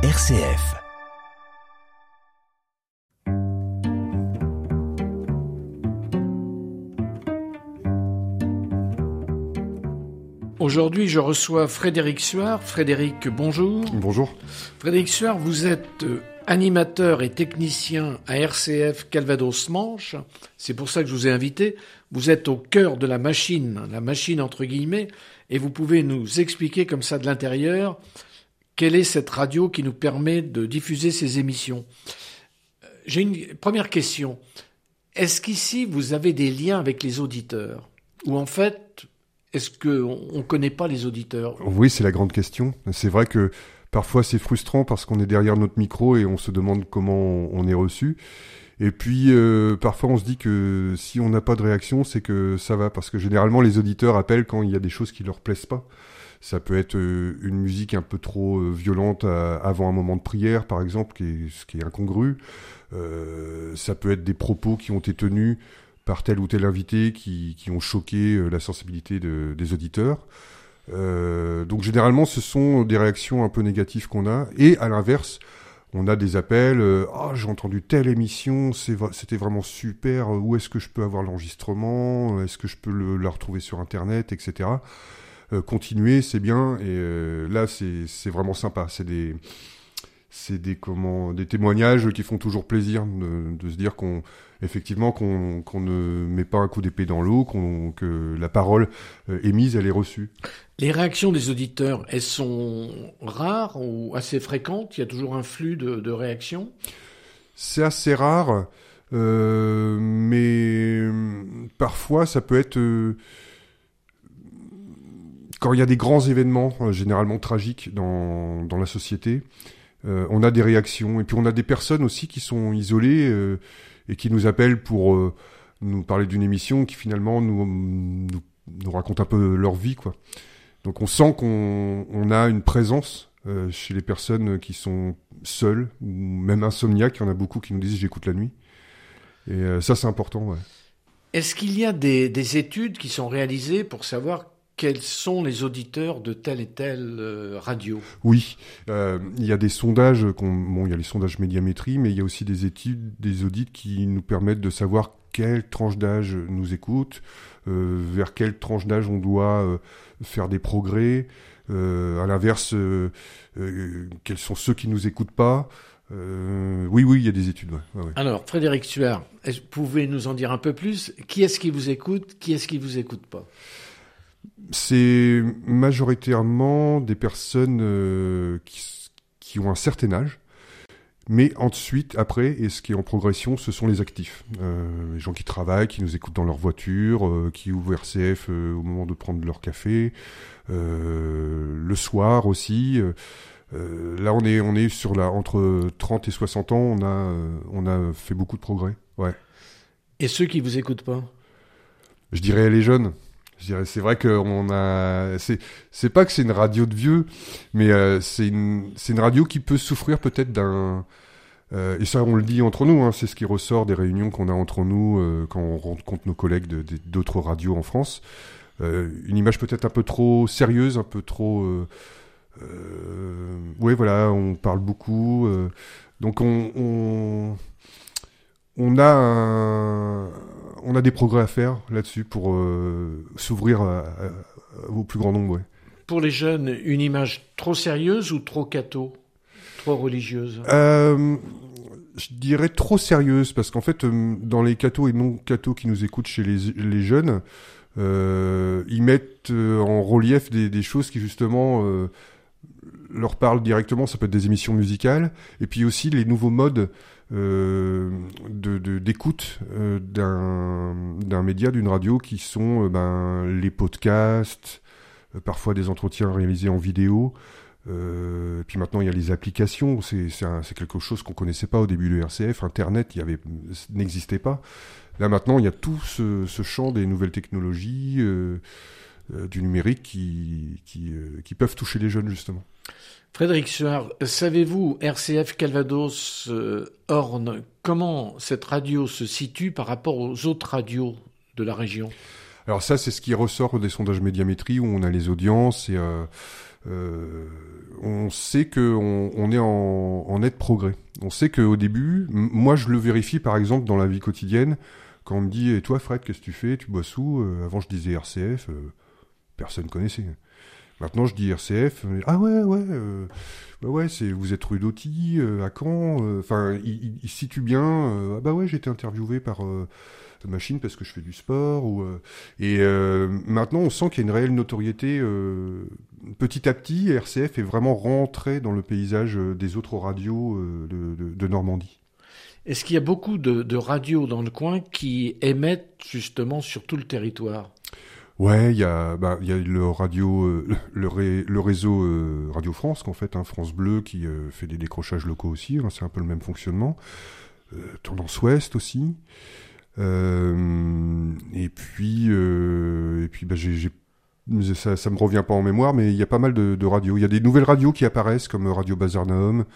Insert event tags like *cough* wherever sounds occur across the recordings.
RCF. Aujourd'hui, je reçois Frédéric Suard. Frédéric, bonjour. Bonjour. Frédéric Suard, vous êtes euh, animateur et technicien à RCF Calvados-Manche. C'est pour ça que je vous ai invité. Vous êtes au cœur de la machine, la machine entre guillemets, et vous pouvez nous expliquer comme ça de l'intérieur quelle est cette radio qui nous permet de diffuser ces émissions? Euh, J'ai une première question. Est-ce qu'ici vous avez des liens avec les auditeurs? Ou en fait, est-ce qu'on ne connaît pas les auditeurs? Oui, c'est la grande question. C'est vrai que parfois c'est frustrant parce qu'on est derrière notre micro et on se demande comment on est reçu. Et puis euh, parfois on se dit que si on n'a pas de réaction, c'est que ça va parce que généralement les auditeurs appellent quand il y a des choses qui leur plaisent pas. Ça peut être euh, une musique un peu trop euh, violente avant un moment de prière, par exemple, qui est, ce qui est incongru. Euh, ça peut être des propos qui ont été tenus par tel ou tel invité qui, qui ont choqué la sensibilité de, des auditeurs. Euh, donc généralement, ce sont des réactions un peu négatives qu'on a. Et à l'inverse, on a des appels. Ah, j'ai entendu telle émission, c'était vraiment super. Où est-ce que je peux avoir l'enregistrement? Est-ce que je peux la retrouver sur Internet, etc. Euh, continuer, c'est bien. Et euh, là, c'est vraiment sympa. C'est des c'est des comment des témoignages qui font toujours plaisir de, se dire qu'on effectivement qu'on ne met pas un coup d'épée dans l'eau, qu'on que la parole euh, émise elle est reçue. Les réactions des auditeurs, elles sont rares ou assez fréquentes? Il y a toujours un flux de, de réactions? C'est assez rare, euh, mais parfois ça peut être quand il y a des grands événements, euh, généralement tragiques dans, dans la société, euh, on a des réactions. Et puis on a des personnes aussi qui sont isolées euh, et qui nous appellent pour nous parler d'une émission qui finalement nous, nous, nous, raconte un peu leur vie. quoi. Donc on sent qu'on on a une présence chez les personnes qui sont seules, ou même insomniaques. Il y en a beaucoup qui nous disent j'écoute la nuit. Et ça c'est important. Ouais. Est-ce qu'il y a des, des études qui sont réalisées pour savoir quels sont les auditeurs de telle et telle euh, radio? Oui, euh, il y a des sondages, bon, il y a les sondages médiamétrie, mais il y a aussi des études, des audits qui nous permettent de savoir quelle tranche d'âge nous écoute, euh, vers quelle tranche d'âge on doit faire des progrès, à l'inverse, quels sont ceux qui nous écoutent pas. oui, oui, il y a des études. Alors, Frédéric Suard, vous pouvez nous en dire un peu plus? Qui est-ce qui vous écoute? Qui est-ce qui vous écoute pas? C'est majoritairement des personnes euh, qui, qui, ont un certain âge, mais ensuite, après, et ce qui est en progression, ce sont les actifs. Euh, les gens qui travaillent, qui nous écoutent dans leur voiture, euh, qui ouvrent RCF au moment de prendre leur café, le soir aussi. là, on est, on est sur la, entre 30 et 60 ans, on a, on a fait beaucoup de progrès. Ouais. Et ceux qui vous écoutent pas? Je dirais les jeunes c'est vrai qu'on a, c'est pas que c'est une radio de vieux, mais euh, c'est une, c'est une radio qui peut souffrir peut-être d'un, euh, et ça on le dit entre nous, hein, c'est ce qui ressort des réunions qu'on a entre nous euh, quand on rencontre nos collègues d'autres radios en France. une image peut-être un peu trop sérieuse, un peu trop, ouais voilà, on parle beaucoup, donc on, on, on a un on a des progrès à faire là-dessus pour euh, s'ouvrir au plus grand nombre. Pour les jeunes, une image trop sérieuse ou trop catho Trop religieuse? Euh, Je dirais trop sérieuse, parce qu'en fait, euh, dans les cathos et non-cathos qui nous écoutent chez les, jeunes, ils mettent en relief des, choses qui justement leur parlent directement. Ça peut être des émissions musicales, et puis aussi les nouveaux modes euh, d'écoute euh, d'un média, d'une radio qui sont euh, ben, les podcasts, parfois des entretiens réalisés en vidéo. Euh, puis maintenant, il y a les applications. C'est quelque chose qu'on connaissait pas au début de RCF. Internet, il y avait n'existait pas. Là maintenant, il y a tout ce, ce champ des nouvelles technologies, euh, du numérique qui, qui, qui peuvent toucher les jeunes justement. Frédéric Suard, savez-vous, RCF Calvados euh, Horn, comment cette radio se situe par rapport aux autres radios de la région? Alors ça, c'est ce qui ressort des sondages médiamétrie où on a les audiences et euh, euh, on sait que on, est en, net progrès. On sait qu'au début, moi je le vérifie par exemple dans la vie quotidienne, quand on me dit et toi Fred, qu'est-ce que tu fais? Tu bosses où? Euh, Avant je disais RCF, personne connaissait. Maintenant je dis RCF, ah ouais ouais. bah ouais, c'est vous êtes rue d'Auty, à Caen. Enfin, il, il, situe bien. ah bah ouais, j'ai été interviewé par machine parce que je fais du sport. Euh, et euh, maintenant, on sent qu'il y a une réelle notoriété. Euh, petit à petit, RCF est vraiment rentré dans le paysage des autres radios de, Normandie. Est-ce qu'il y a beaucoup de, radios dans le coin qui émettent justement sur tout le territoire? Ouais, il y a, bah, il y a le radio, le, le, réseau Radio France, qu'en fait, hein, France Bleu, qui fait des décrochages locaux aussi. Hein, c'est un peu le même fonctionnement. Tendance Ouest aussi. Euh, et puis, euh, et puis bah, j'ai ça, ça me revient pas en mémoire, mais il y a pas mal de, de radios. Il y a des nouvelles radios qui apparaissent, comme Radio Bazarnaum,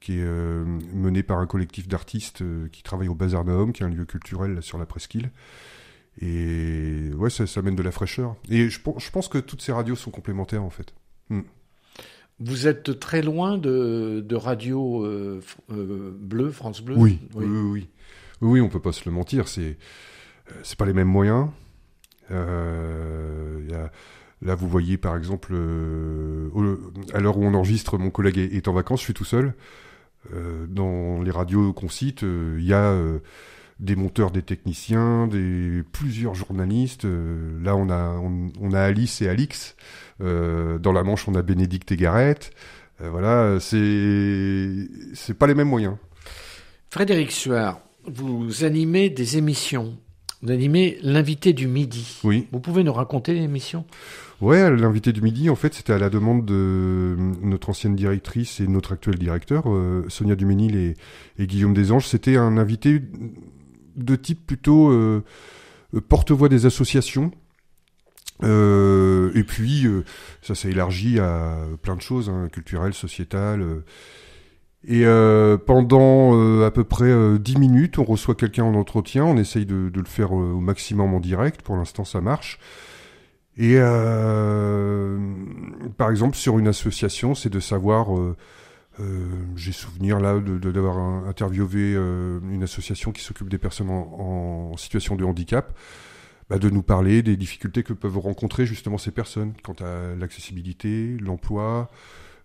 qui est euh, mené par un collectif d'artistes euh, qui travaille au Bazarnaum, qui est un lieu culturel là, sur la presqu'île. Et ouais, ça, ça mène de la fraîcheur. Et je, je, pense que toutes ces radios sont complémentaires, en fait. Hmm. Vous êtes très loin de, de radio euh, bleu, France Bleu? Oui, oui, oui. oui. Oui, on peut pas se le mentir, c'est euh, c'est pas les mêmes moyens. Euh, là, vous voyez par exemple, euh, à l'heure où on enregistre, mon collègue est, en vacances, je suis tout seul. dans les radios qu'on cite, il y a des monteurs, des techniciens, des plusieurs journalistes. là, on a on, a Alice et Alix. dans la Manche, on a Bénédicte et Garrett. voilà, c'est c'est pas les mêmes moyens. Frédéric Suard, vous animez des émissions. Vous animez l'invité du midi. Oui. Vous pouvez nous raconter l'émission Ouais, l'invité du midi, en fait, c'était à la demande de notre ancienne directrice et notre actuel directeur, euh, Sonia Duménil et, et, Guillaume Desanges. C'était un invité de type plutôt euh, porte-voix des associations. Euh, et puis, euh, ça s'est élargi à plein de choses, hein, culturelles, sociétales. Et euh, pendant euh, à peu près euh, 10 minutes, on reçoit quelqu'un en entretien, on essaye de, de le faire euh, au maximum en direct, pour l'instant ça marche. Et euh, par exemple, sur une association, c'est de savoir, j'ai souvenir là d'avoir de, interviewé une association qui s'occupe des personnes en, situation de handicap, bah, de nous parler des difficultés que peuvent rencontrer justement ces personnes quant à l'accessibilité, l'emploi,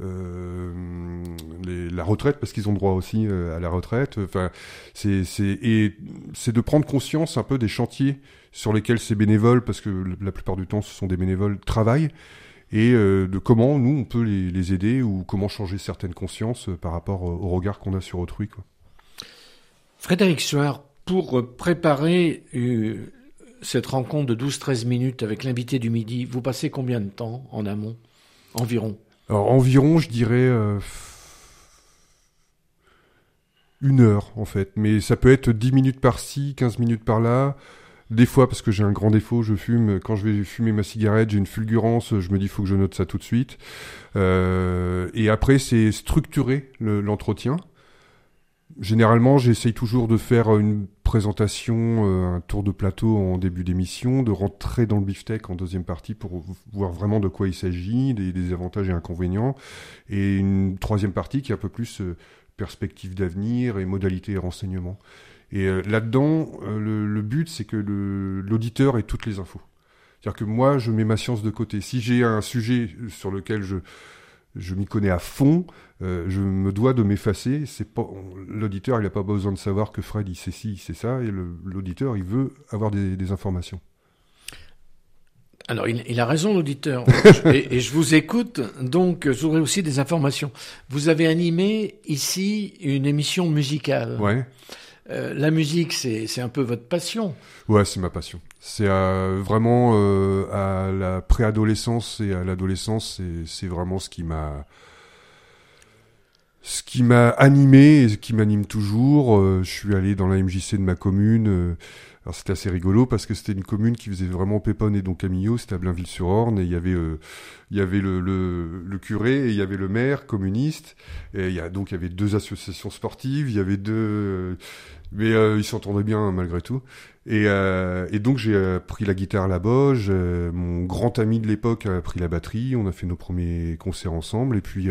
euh, la retraite parce qu'ils ont droit aussi euh, à la retraite. Enfin, c'est et c'est de prendre conscience un peu des chantiers sur lesquels ces bénévoles, parce que la plupart du temps ce sont des bénévoles, travaillent et euh, de comment nous on peut les, les, aider ou comment changer certaines consciences par rapport au regard qu'on a sur autrui. Quoi. Frédéric Soir, pour préparer euh, cette rencontre de 12-13 minutes avec l'invité du midi, vous passez combien de temps en amont? Environ? Alors environ, je dirais euh, une heure en fait, mais ça peut être 10 minutes par-ci, 15 minutes par-là. Des fois, parce que j'ai un grand défaut, je fume. Quand je vais fumer ma cigarette, j'ai une fulgurance. Je me dis, faut que je note ça tout de suite. Euh, et après, c'est structurer l'entretien. Généralement, j'essaye toujours de faire une présentation, euh, un tour de plateau en début d'émission, de rentrer dans le beefsteak en deuxième partie pour voir vraiment de quoi il s'agit, des, avantages et inconvénients, et une troisième partie qui est un peu plus euh, perspective d'avenir et modalités et renseignements. Et euh, là-dedans, euh, le, le, but, c'est que l'auditeur ait toutes les infos. C'est-à-dire que moi, je mets ma science de côté. Si j'ai un sujet sur lequel je je m'y connais à fond, euh, je me dois de m'effacer. C'est pas l'auditeur, il n'a pas besoin de savoir que Fred il sait ci, il sait ça, et l'auditeur il veut avoir des, des informations. Alors, il, il, a raison, l'auditeur. *laughs* et, et, je vous écoute, donc j'aurai aussi des informations. Vous avez animé ici une émission musicale. Ouais. Euh, la musique, c'est un peu votre passion. Ouais, c'est ma passion. C'est euh, vraiment euh, à la préadolescence et à l'adolescence, c'est vraiment ce qui m'a ce qui m'a animé et ce qui m'anime toujours. Je suis allé dans la MJC de ma commune. Alors c'était assez rigolo parce que c'était une commune qui faisait vraiment Pépone et donc Camillo, c'était à Blainville-sur-Orne et il y avait euh, il y avait le, le, le, curé et il y avait le maire communiste et il y a donc il y avait deux associations sportives, il y avait deux mais euh, ils s'entendaient bien hein, malgré tout et, euh, et donc j'ai pris la guitare à la boge, mon grand ami de l'époque a pris la batterie, on a fait nos premiers concerts ensemble et puis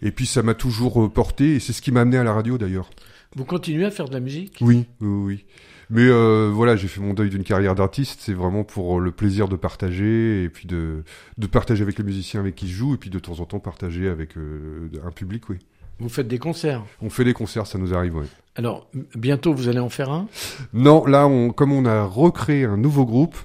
et puis ça m'a toujours porté et c'est ce qui m'a amené à la radio d'ailleurs. Vous continuez à faire de la musique? Oui, oui, oui. Mais euh, voilà, j'ai fait mon deuil d'une carrière d'artiste. C'est vraiment pour le plaisir de partager et puis de, de partager avec les musiciens avec qui je joue et puis de temps en temps partager avec euh, un public, oui. Vous faites des concerts? On fait des concerts, ça nous arrive, oui. Alors, bientôt vous allez en faire un? Non, là, on, comme on a recréé un nouveau groupe,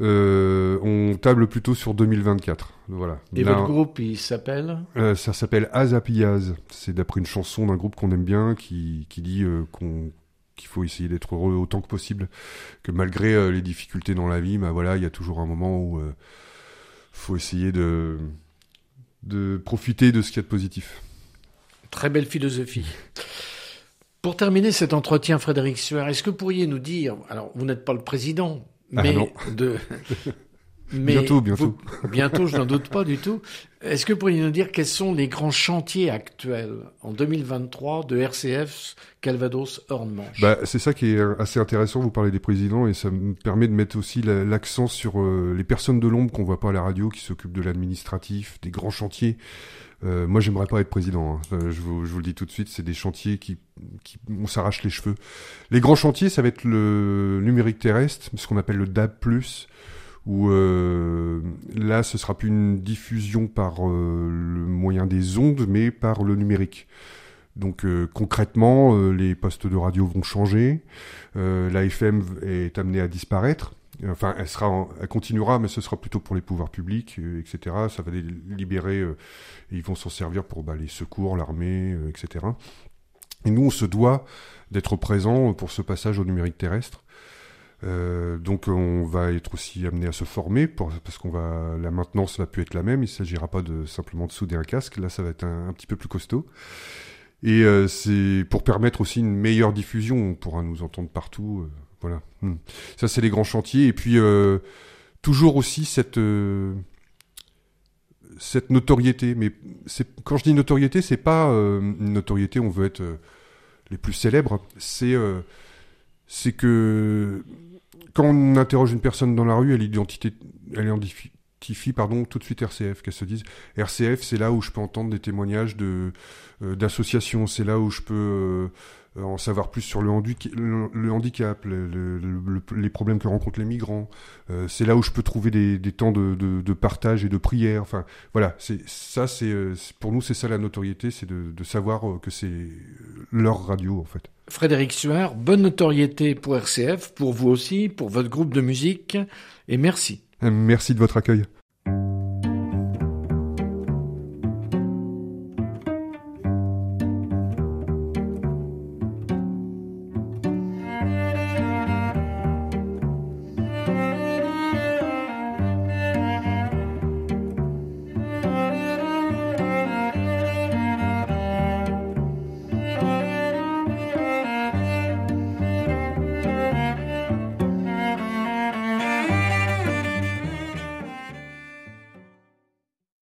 euh, on table plutôt sur 2024. Voilà. Et votre groupe, il s'appelle? Euh, Ça s'appelle Azapiaz. C'est d'après une chanson d'un groupe qu'on aime bien qui, qui dit euh, qu'on qu'il faut essayer d'être heureux autant que possible, que malgré euh, les difficultés dans la vie, bah voilà, il y a toujours un moment où il faut essayer de de profiter de ce qu'il y a de positif. Très belle philosophie. Pour terminer cet entretien, Frédéric Sueur, est-ce que vous pourriez nous dire, alors vous n'êtes pas le président, ah, mais de. *laughs* Mais bientôt, bientôt. bientôt, je n'en doute pas du tout. Est-ce que vous pourriez nous dire quels sont les grands chantiers actuels en 2023 de RCF Calvados Horn-Manche bah, C'est ça qui est assez intéressant, vous parlez des présidents, et ça me permet de mettre aussi l'accent sur euh, les personnes de l'ombre qu'on voit pas à la radio, qui s'occupent de l'administratif, des grands chantiers. Euh, moi, j'aimerais pas être président. Hein. Je, vous, je, vous, le dis tout de suite, c'est des chantiers qui, qui on s'arrache les cheveux. Les grands chantiers, ça va être le numérique terrestre, ce qu'on appelle le DAB+, où euh, là, ce sera plus une diffusion par euh, le moyen des ondes, mais par le numérique. Donc euh, concrètement, euh, les postes de radio vont changer, la FM est amenée à disparaître. Enfin, elle sera, elle continuera, mais ce sera plutôt pour les pouvoirs publics, etc. Ça va les libérer, et ils vont s'en servir pour bah, les secours, l'armée, etc. Et nous, on se doit d'être présents pour ce passage au numérique terrestre. Euh, donc on va être aussi amené à se former pour, parce qu'on va la maintenance va plus être la même. Il s'agira pas de simplement de souder un casque. Là, ça va être un, petit peu plus costaud. Et euh, c'est pour permettre aussi une meilleure diffusion. On pourra nous entendre partout. Euh, voilà. Hmm. Ça, c'est les grands chantiers. Et puis euh, toujours aussi cette cette notoriété. Mais quand je dis notoriété, c'est pas une notoriété. On veut être les plus célèbres. C'est c'est que quand on interroge une personne dans la rue, elle, identité, elle identifie pardon, tout de suite RCF, qu'elle se dise RCF, c'est là où je peux entendre des témoignages de euh, d'associations, c'est là où je peux euh, en savoir plus sur le, le, handicap, les problèmes que rencontrent les migrants. Euh, c'est là où je peux trouver des, des temps de, de, de, partage et de prière. Enfin, voilà, c'est ça, c'est pour nous, c'est ça la notoriété, c'est de, de savoir que c'est leur radio en fait. Frédéric Suard, bonne notoriété pour RCF, pour vous aussi, pour votre groupe de musique, et merci. Merci de votre accueil.